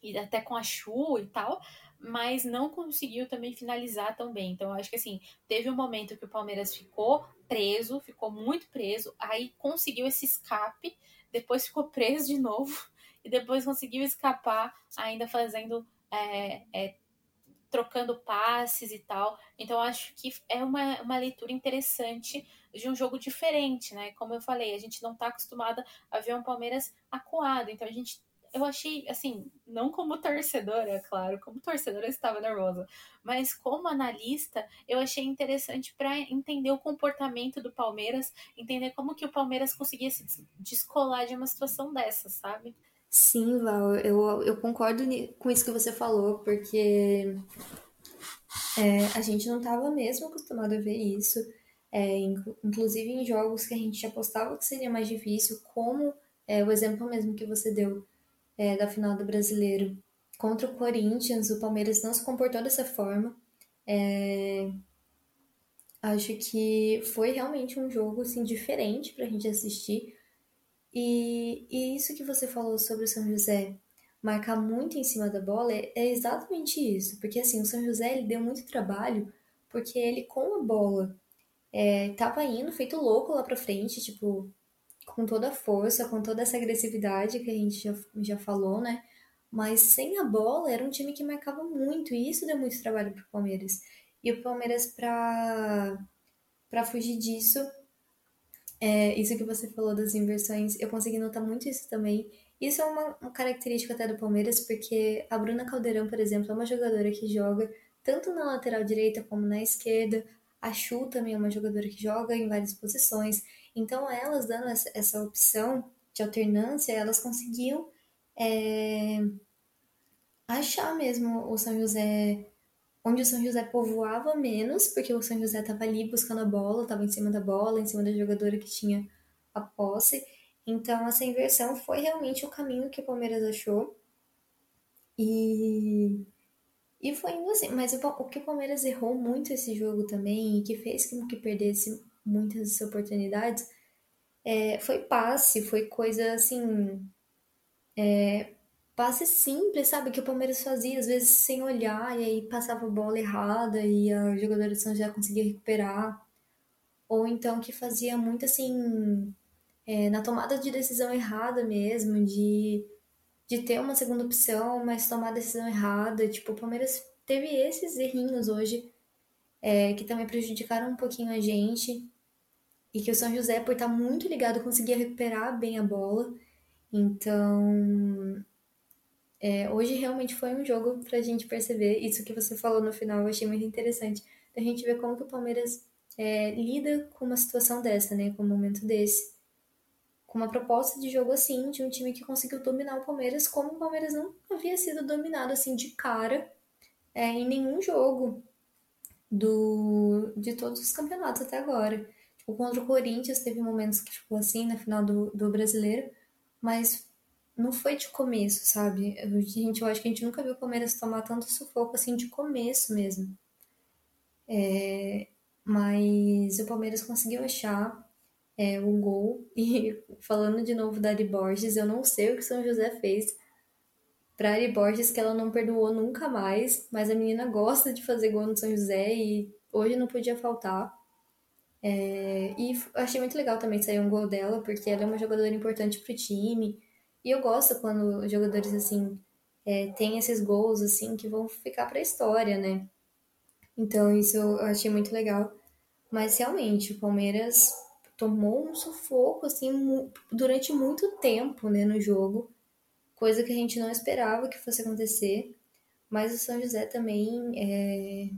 e até com a Chu e tal, mas não conseguiu também finalizar tão bem. Então, eu acho que assim, teve um momento que o Palmeiras ficou preso, ficou muito preso, aí conseguiu esse escape, depois ficou preso de novo, e depois conseguiu escapar, ainda fazendo é, é, trocando passes e tal. Então acho que é uma, uma leitura interessante de um jogo diferente, né? Como eu falei, a gente não está acostumada a ver um Palmeiras acuado. Então a gente. Eu achei, assim, não como torcedora, claro, como torcedora eu estava nervosa, mas como analista, eu achei interessante para entender o comportamento do Palmeiras, entender como que o Palmeiras conseguia se descolar de uma situação dessa, sabe? Sim, Val, eu, eu concordo com isso que você falou, porque é, a gente não estava mesmo acostumado a ver isso. É, inclusive em jogos que a gente apostava que seria mais difícil, como é, o exemplo mesmo que você deu é, da final do Brasileiro. Contra o Corinthians, o Palmeiras não se comportou dessa forma. É, acho que foi realmente um jogo assim, diferente para a gente assistir e, e isso que você falou sobre o São José marcar muito em cima da bola é, é exatamente isso. Porque assim, o São José ele deu muito trabalho porque ele com a bola é, tava indo feito louco lá pra frente, tipo, com toda a força, com toda essa agressividade que a gente já, já falou, né? mas sem a bola era um time que marcava muito e isso deu muito trabalho para o Palmeiras. E o Palmeiras, para fugir disso, é, isso que você falou das inversões, eu consegui notar muito isso também. Isso é uma, uma característica até do Palmeiras, porque a Bruna Caldeirão, por exemplo, é uma jogadora que joga tanto na lateral direita como na esquerda. A Chu também é uma jogadora que joga em várias posições. Então, elas dando essa, opção de alternância, elas conseguiam é, achar mesmo o São José, onde o São José povoava menos, porque o São José estava ali buscando a bola, estava em cima da bola, em cima da jogadora que tinha a posse. Então, essa inversão foi realmente o caminho que o Palmeiras achou. E, e foi indo assim. Mas o, o que o Palmeiras errou muito esse jogo também, e que fez com que perdesse muitas oportunidades, é, foi passe, foi coisa assim. É, passe simples, sabe? Que o Palmeiras fazia, às vezes sem olhar, e aí passava a bola errada e a jogadora de São José conseguia recuperar. Ou então que fazia muito assim. É, na tomada de decisão errada mesmo, de, de ter uma segunda opção, mas tomar a decisão errada. Tipo, o Palmeiras teve esses errinhos hoje é, que também prejudicaram um pouquinho a gente e que o São José, por estar muito ligado, conseguia recuperar bem a bola. Então, é, hoje realmente foi um jogo para a gente perceber isso que você falou no final, eu achei muito interessante. A gente ver como que o Palmeiras é, lida com uma situação dessa, né, com um momento desse. Com uma proposta de jogo assim, de um time que conseguiu dominar o Palmeiras, como o Palmeiras não havia sido dominado assim de cara é, em nenhum jogo do, de todos os campeonatos até agora. Tipo, contra o Corinthians teve momentos que ficou assim na final do, do brasileiro, mas não foi de começo, sabe? Gente, eu acho que a gente nunca viu o Palmeiras tomar tanto sufoco assim de começo mesmo. É, mas o Palmeiras conseguiu achar é, o gol. E falando de novo da Ari Borges, eu não sei o que São José fez para Ari Borges, que ela não perdoou nunca mais, mas a menina gosta de fazer gol no São José e hoje não podia faltar. É, e achei muito legal também sair um gol dela, porque ela é uma jogadora importante pro time. E eu gosto quando jogadores assim é, têm esses gols assim que vão ficar para a história, né? Então isso eu achei muito legal. Mas realmente o Palmeiras tomou um sufoco assim durante muito tempo, né, no jogo, coisa que a gente não esperava que fosse acontecer. Mas o São José também é,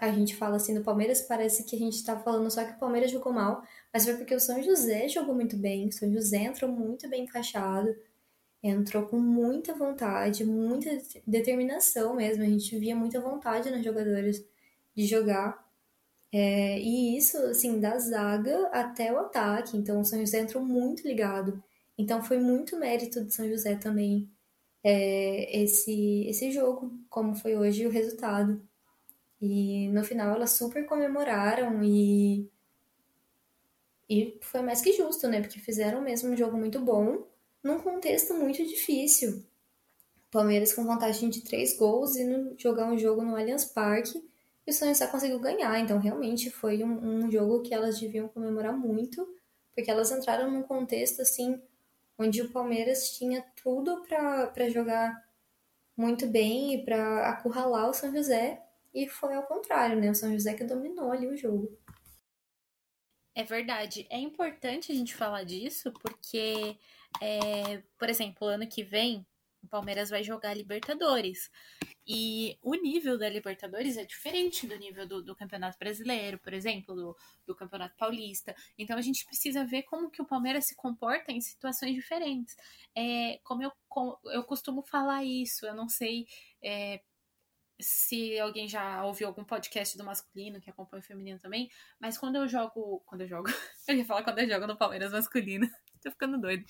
a gente fala assim do Palmeiras, parece que a gente tá falando só que o Palmeiras jogou mal, mas foi porque o São José jogou muito bem, o São José entrou muito bem encaixado, entrou com muita vontade, muita determinação mesmo, a gente via muita vontade nos jogadores de jogar. É, e isso, assim, da zaga até o ataque. Então, o São José entrou muito ligado. Então, foi muito mérito do São José também é, esse, esse jogo, como foi hoje o resultado. E no final elas super comemoraram e. E foi mais que justo, né? Porque fizeram mesmo um jogo muito bom, num contexto muito difícil. Palmeiras com vantagem de três gols e jogar um jogo no Allianz Parque e o José conseguiu ganhar. Então, realmente foi um, um jogo que elas deviam comemorar muito, porque elas entraram num contexto assim, onde o Palmeiras tinha tudo para jogar muito bem e para acurralar o São José e foi ao contrário, né? O São José que dominou ali o jogo. É verdade. É importante a gente falar disso porque, é, por exemplo, ano que vem o Palmeiras vai jogar Libertadores. E o nível da Libertadores é diferente do nível do, do, Campeonato Brasileiro, por exemplo, do, do, Campeonato Paulista. Então a gente precisa ver como que o Palmeiras se comporta em situações diferentes. É, como eu, como eu costumo falar isso, eu não sei é, se alguém já ouviu algum podcast do masculino que acompanha o feminino também, mas quando eu jogo. Quando eu jogo. Eu ia falar quando eu jogo no Palmeiras masculino. Tô ficando doido.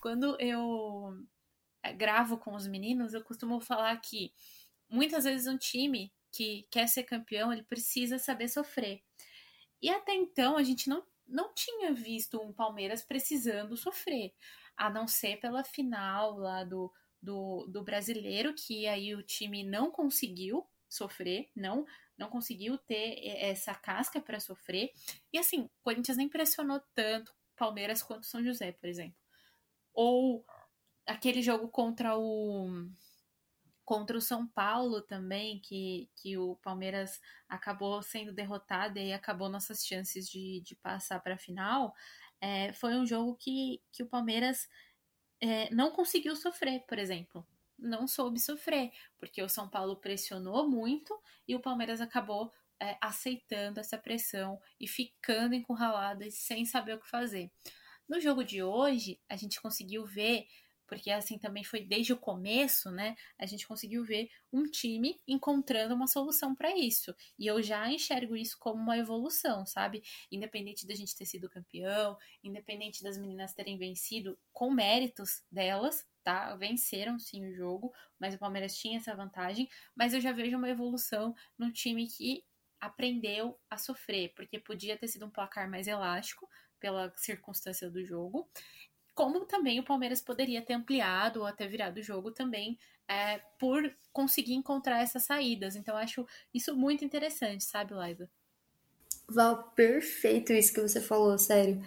Quando eu gravo com os meninos, eu costumo falar que muitas vezes um time que quer ser campeão, ele precisa saber sofrer. E até então a gente não, não tinha visto um Palmeiras precisando sofrer, a não ser pela final lá do do, do brasileiro, que aí o time não conseguiu sofrer, não não conseguiu ter essa casca para sofrer. E assim, o Corinthians nem pressionou tanto Palmeiras quanto São José, por exemplo. Ou aquele jogo contra o contra o São Paulo também, que, que o Palmeiras acabou sendo derrotado e acabou nossas chances de, de passar para a final, é, foi um jogo que, que o Palmeiras é, não conseguiu sofrer, por exemplo. Não soube sofrer, porque o São Paulo pressionou muito e o Palmeiras acabou é, aceitando essa pressão e ficando encurralado e sem saber o que fazer. No jogo de hoje, a gente conseguiu ver porque assim também foi desde o começo, né? A gente conseguiu ver um time encontrando uma solução para isso. E eu já enxergo isso como uma evolução, sabe? Independente da gente ter sido campeão, independente das meninas terem vencido com méritos delas, tá? Venceram sim o jogo, mas o Palmeiras tinha essa vantagem, mas eu já vejo uma evolução no time que aprendeu a sofrer, porque podia ter sido um placar mais elástico pela circunstância do jogo como também o Palmeiras poderia ter ampliado ou até virado o jogo também é, por conseguir encontrar essas saídas. Então, acho isso muito interessante, sabe, Liza? Val, perfeito isso que você falou, sério.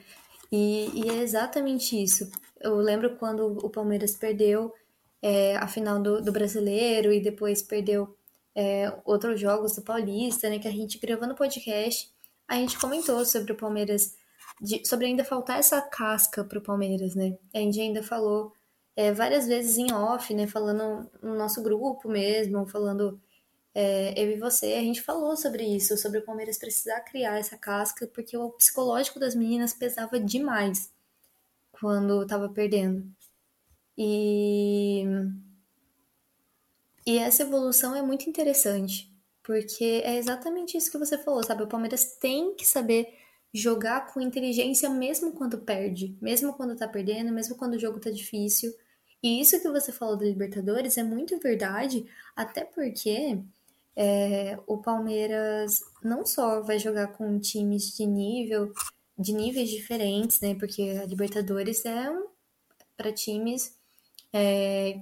E, e é exatamente isso. Eu lembro quando o Palmeiras perdeu é, a final do, do brasileiro e depois perdeu é, outros jogos do Paulista, né? Que a gente gravando podcast, a gente comentou sobre o Palmeiras de, sobre ainda faltar essa casca para o Palmeiras, né? A gente ainda falou é, várias vezes em off, né? Falando no nosso grupo mesmo, falando é, eu e você, a gente falou sobre isso, sobre o Palmeiras precisar criar essa casca, porque o psicológico das meninas pesava demais quando estava perdendo. E, e essa evolução é muito interessante, porque é exatamente isso que você falou, sabe? O Palmeiras tem que saber jogar com inteligência mesmo quando perde, mesmo quando tá perdendo, mesmo quando o jogo tá difícil. E isso que você falou da Libertadores é muito verdade, até porque é, o Palmeiras não só vai jogar com times de nível, de níveis diferentes, né? Porque a Libertadores é um, para times é,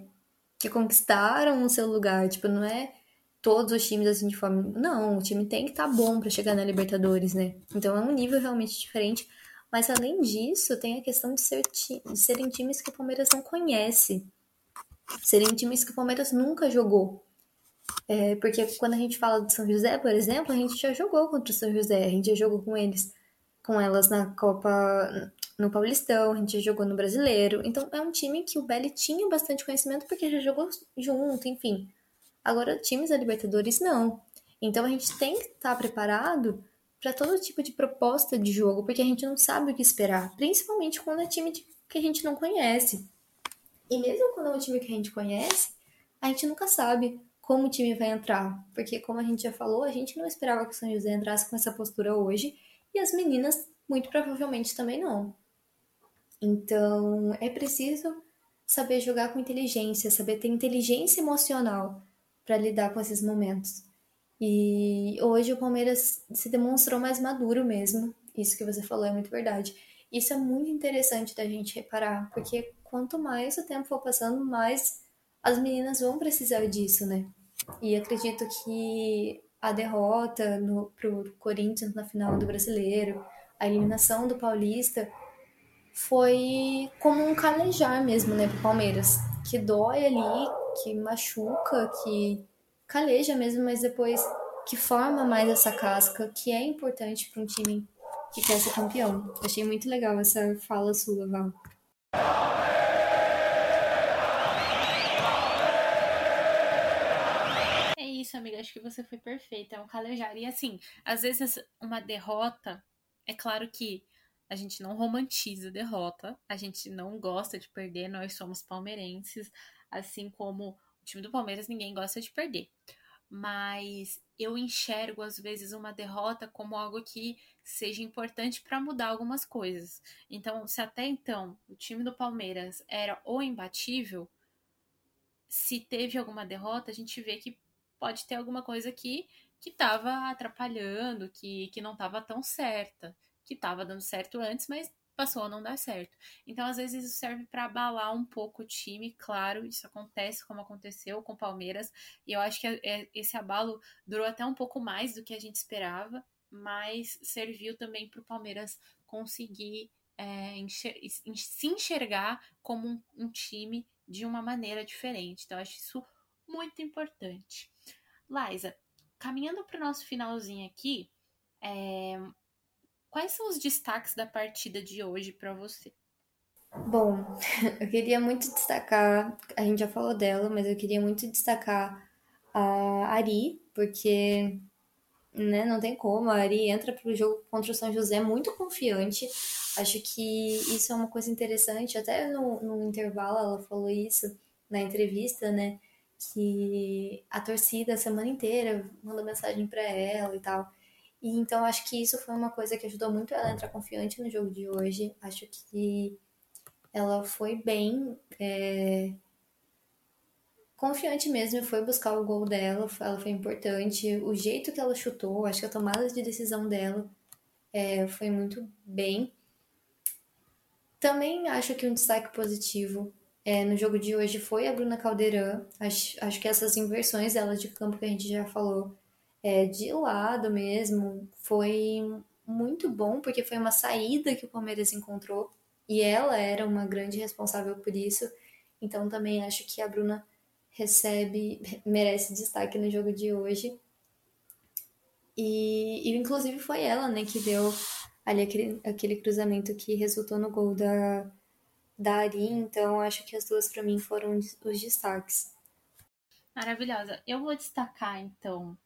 que conquistaram o seu lugar, tipo, não é todos os times assim de forma. Não, o time tem que estar tá bom para chegar na Libertadores, né? Então é um nível realmente diferente. Mas além disso, tem a questão de, ser de serem times que o Palmeiras não conhece. Serem times que o Palmeiras nunca jogou. É, porque quando a gente fala do São José, por exemplo, a gente já jogou contra o São José, a gente já jogou com eles, com elas na Copa, no Paulistão, a gente já jogou no Brasileiro. Então é um time que o Belly tinha bastante conhecimento porque já jogou junto, enfim. Agora, times da Libertadores não. Então a gente tem que estar preparado para todo tipo de proposta de jogo, porque a gente não sabe o que esperar, principalmente quando é time que a gente não conhece. E mesmo quando é um time que a gente conhece, a gente nunca sabe como o time vai entrar, porque como a gente já falou, a gente não esperava que o São José entrasse com essa postura hoje, e as meninas muito provavelmente também não. Então, é preciso saber jogar com inteligência, saber ter inteligência emocional para lidar com esses momentos. E hoje o Palmeiras se demonstrou mais maduro mesmo. Isso que você falou é muito verdade. Isso é muito interessante da gente reparar, porque quanto mais o tempo for passando, mais as meninas vão precisar disso, né? E acredito que a derrota no, pro Corinthians na final do Brasileiro, a eliminação do Paulista, foi como um calejar mesmo, né, pro Palmeiras. Que dói ali, que machuca, que caleja mesmo, mas depois que forma mais essa casca, que é importante para um time que quer ser campeão. Achei muito legal essa fala sua, Val. É isso, amiga. Acho que você foi perfeita. É um calejar. E assim, às vezes uma derrota, é claro que a gente não romantiza derrota, a gente não gosta de perder, nós somos palmeirenses, assim como o time do Palmeiras ninguém gosta de perder. Mas eu enxergo às vezes uma derrota como algo que seja importante para mudar algumas coisas. Então, se até então o time do Palmeiras era o imbatível, se teve alguma derrota, a gente vê que pode ter alguma coisa que que estava atrapalhando, que, que não estava tão certa, que estava dando certo antes, mas passou a não dar certo. Então, às vezes, isso serve para abalar um pouco o time. Claro, isso acontece como aconteceu com o Palmeiras. E eu acho que é, é, esse abalo durou até um pouco mais do que a gente esperava, mas serviu também para o Palmeiras conseguir é, enxer se enxergar como um, um time de uma maneira diferente. Então, eu acho isso muito importante. Laisa, caminhando para o nosso finalzinho aqui, é... quais são os destaques da partida de hoje para você? Bom, eu queria muito destacar, a gente já falou dela, mas eu queria muito destacar a Ari, porque né, não tem como, a Ari entra para o jogo contra o São José muito confiante. Acho que isso é uma coisa interessante, até no, no intervalo ela falou isso na entrevista, né? Que a torcida a semana inteira mandou mensagem para ela e tal. E então acho que isso foi uma coisa que ajudou muito ela a entrar confiante no jogo de hoje. Acho que ela foi bem é, confiante mesmo foi buscar o gol dela. Ela foi importante. O jeito que ela chutou, acho que a tomada de decisão dela é, foi muito bem. Também acho que um destaque positivo é, no jogo de hoje foi a Bruna Caldeirão. Acho, acho que essas inversões dela de campo que a gente já falou, é, de lado mesmo, foi muito bom, porque foi uma saída que o Palmeiras encontrou e ela era uma grande responsável por isso. Então também acho que a Bruna recebe, merece destaque no jogo de hoje. E, e inclusive foi ela, né, que deu ali aquele, aquele cruzamento que resultou no gol da, da Ari. Então acho que as duas para mim foram os destaques. Maravilhosa. Eu vou destacar então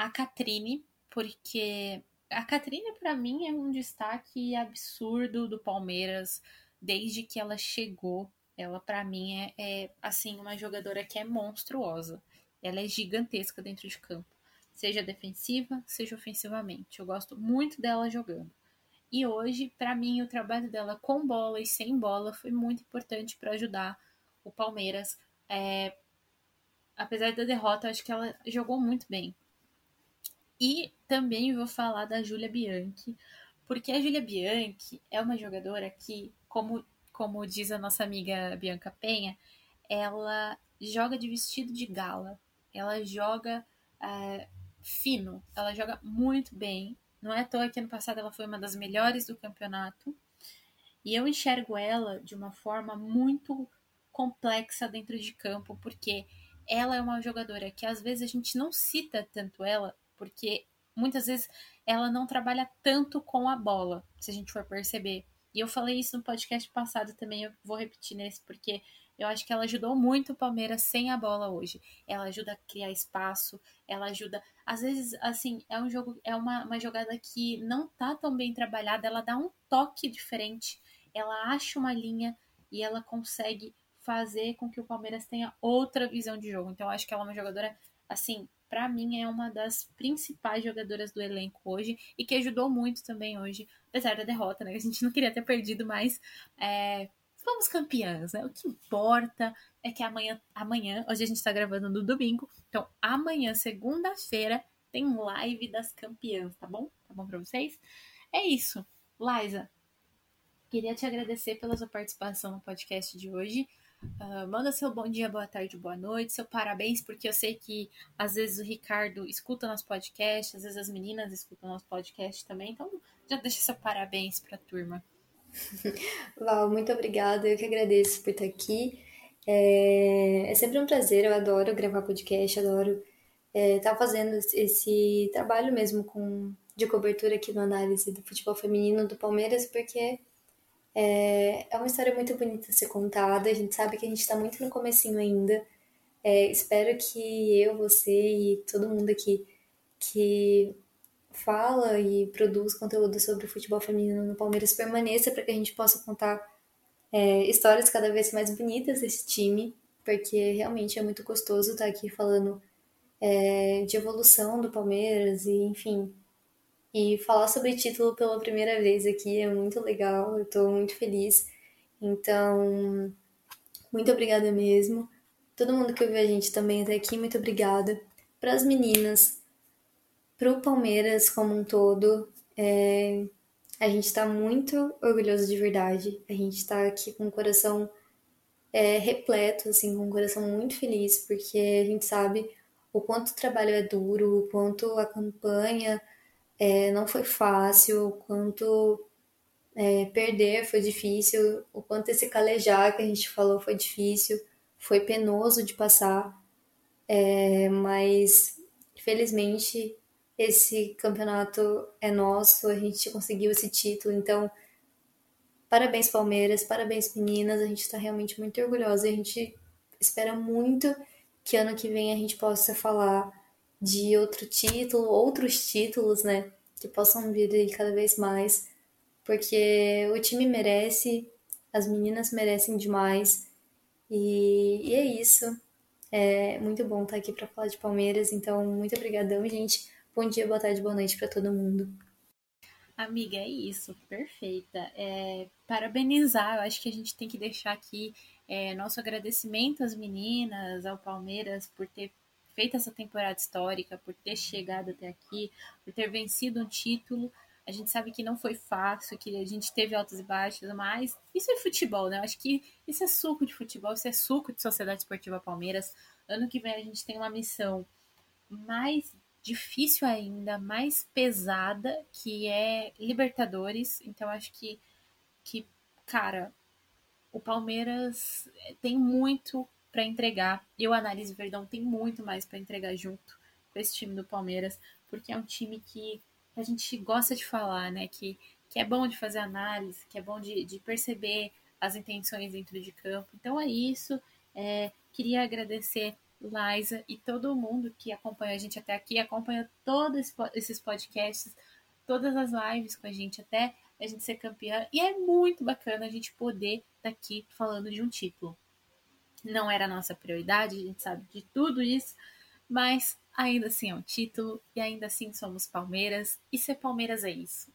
a Catrine, porque a Catrine, para mim, é um destaque absurdo do Palmeiras desde que ela chegou. Ela, para mim, é, é, assim uma jogadora que é monstruosa. Ela é gigantesca dentro de campo, seja defensiva, seja ofensivamente. Eu gosto muito dela jogando. E hoje, para mim, o trabalho dela com bola e sem bola foi muito importante para ajudar o Palmeiras. É, apesar da derrota, acho que ela jogou muito bem. E também vou falar da Júlia Bianchi, porque a Júlia Bianchi é uma jogadora que, como, como diz a nossa amiga Bianca Penha, ela joga de vestido de gala, ela joga é, fino, ela joga muito bem. Não é à toa que ano passado ela foi uma das melhores do campeonato. E eu enxergo ela de uma forma muito complexa dentro de campo, porque ela é uma jogadora que às vezes a gente não cita tanto ela, porque muitas vezes ela não trabalha tanto com a bola, se a gente for perceber. E eu falei isso no podcast passado também, eu vou repetir nesse, porque eu acho que ela ajudou muito o Palmeiras sem a bola hoje. Ela ajuda a criar espaço, ela ajuda. Às vezes, assim, é um jogo, é uma, uma jogada que não tá tão bem trabalhada, ela dá um toque diferente, ela acha uma linha e ela consegue fazer com que o Palmeiras tenha outra visão de jogo. Então, eu acho que ela é uma jogadora, assim, para mim é uma das principais jogadoras do elenco hoje e que ajudou muito também hoje, apesar da derrota, né? A gente não queria ter perdido, mas é, fomos campeãs, né? O que importa é que amanhã, amanhã, hoje a gente tá gravando no domingo, então amanhã, segunda-feira, tem live das campeãs, tá bom? Tá bom pra vocês? É isso. Liza, queria te agradecer pela sua participação no podcast de hoje. Uh, manda seu bom dia, boa tarde, boa noite, seu parabéns, porque eu sei que às vezes o Ricardo escuta nosso podcast, às vezes as meninas escutam nosso podcast também, então já deixa seu parabéns para a turma. Val, muito obrigada, eu que agradeço por estar aqui. É, é sempre um prazer, eu adoro gravar podcast, adoro estar é, tá fazendo esse trabalho mesmo com, de cobertura aqui no análise do futebol feminino do Palmeiras, porque é, é uma história muito bonita a ser contada. A gente sabe que a gente está muito no comecinho ainda. É, espero que eu, você e todo mundo aqui que fala e produz conteúdo sobre o futebol feminino no Palmeiras permaneça para que a gente possa contar é, histórias cada vez mais bonitas desse time, porque realmente é muito gostoso estar aqui falando é, de evolução do Palmeiras e, enfim, e falar sobre título pela primeira vez aqui é muito legal, eu tô muito feliz. Então, muito obrigada mesmo. Todo mundo que ouviu a gente também até aqui, muito obrigada. Para as meninas, para o Palmeiras como um todo, é... a gente está muito orgulhoso de verdade. A gente está aqui com o coração é, repleto, assim, com o coração muito feliz, porque a gente sabe o quanto o trabalho é duro, o quanto a campanha é, não foi fácil, o quanto é, perder foi difícil, o quanto esse calejar que a gente falou foi difícil, foi penoso de passar, é, mas felizmente esse campeonato é nosso, a gente conseguiu esse título, então parabéns Palmeiras, parabéns meninas, a gente está realmente muito orgulhosa a gente espera muito que ano que vem a gente possa falar de outro título, outros títulos, né, que possam vir aí cada vez mais, porque o time merece, as meninas merecem demais e, e é isso. É muito bom estar aqui para falar de Palmeiras, então muito obrigadão, gente. Bom dia, boa tarde, boa noite para todo mundo. Amiga, é isso, perfeita. É, parabenizar, eu acho que a gente tem que deixar aqui é, nosso agradecimento às meninas, ao Palmeiras, por ter feito essa temporada histórica, por ter chegado até aqui, por ter vencido um título. A gente sabe que não foi fácil, que a gente teve altos e baixos, mas isso é futebol, né? Eu acho que isso é suco de futebol, isso é suco de Sociedade Esportiva Palmeiras. Ano que vem a gente tem uma missão mais difícil ainda, mais pesada, que é Libertadores. Então acho que, que cara, o Palmeiras tem muito para entregar. E o Análise Verdão tem muito mais para entregar junto com esse time do Palmeiras, porque é um time que a gente gosta de falar, né? Que, que é bom de fazer análise, que é bom de, de perceber as intenções dentro de campo. Então é isso. É, queria agradecer Liza e todo mundo que acompanha a gente até aqui, acompanha todos esses podcasts, todas as lives com a gente até a gente ser campeã. E é muito bacana a gente poder estar tá aqui falando de um título. Não era a nossa prioridade, a gente sabe de tudo isso, mas ainda assim é um título e ainda assim somos Palmeiras. E ser Palmeiras é isso.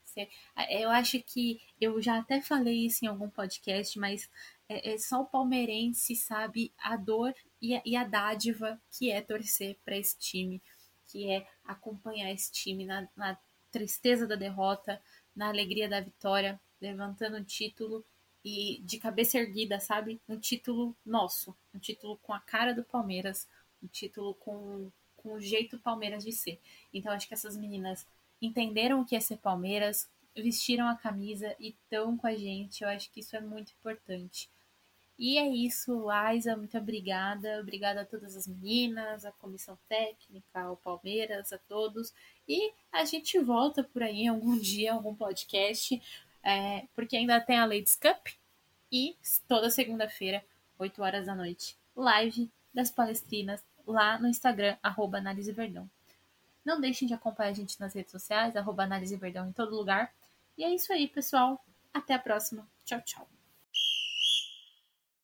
Eu acho que eu já até falei isso em algum podcast, mas é, é só o palmeirense sabe a dor e a, e a dádiva que é torcer para esse time, que é acompanhar esse time na, na tristeza da derrota, na alegria da vitória, levantando o título e de cabeça erguida, sabe? Um título nosso, um título com a cara do Palmeiras, um título com, com o jeito Palmeiras de ser. Então acho que essas meninas entenderam o que é ser Palmeiras, vestiram a camisa e estão com a gente. Eu acho que isso é muito importante. E é isso, Liza, muito obrigada. Obrigada a todas as meninas, a comissão técnica, ao Palmeiras, a todos. E a gente volta por aí algum dia, algum podcast, é, porque ainda tem a Ladies Cup. E toda segunda-feira, 8 horas da noite, live das Palestrinas lá no Instagram, arroba Análise Verdão. Não deixem de acompanhar a gente nas redes sociais, arroba Análise Verdão em todo lugar. E é isso aí, pessoal. Até a próxima. Tchau, tchau.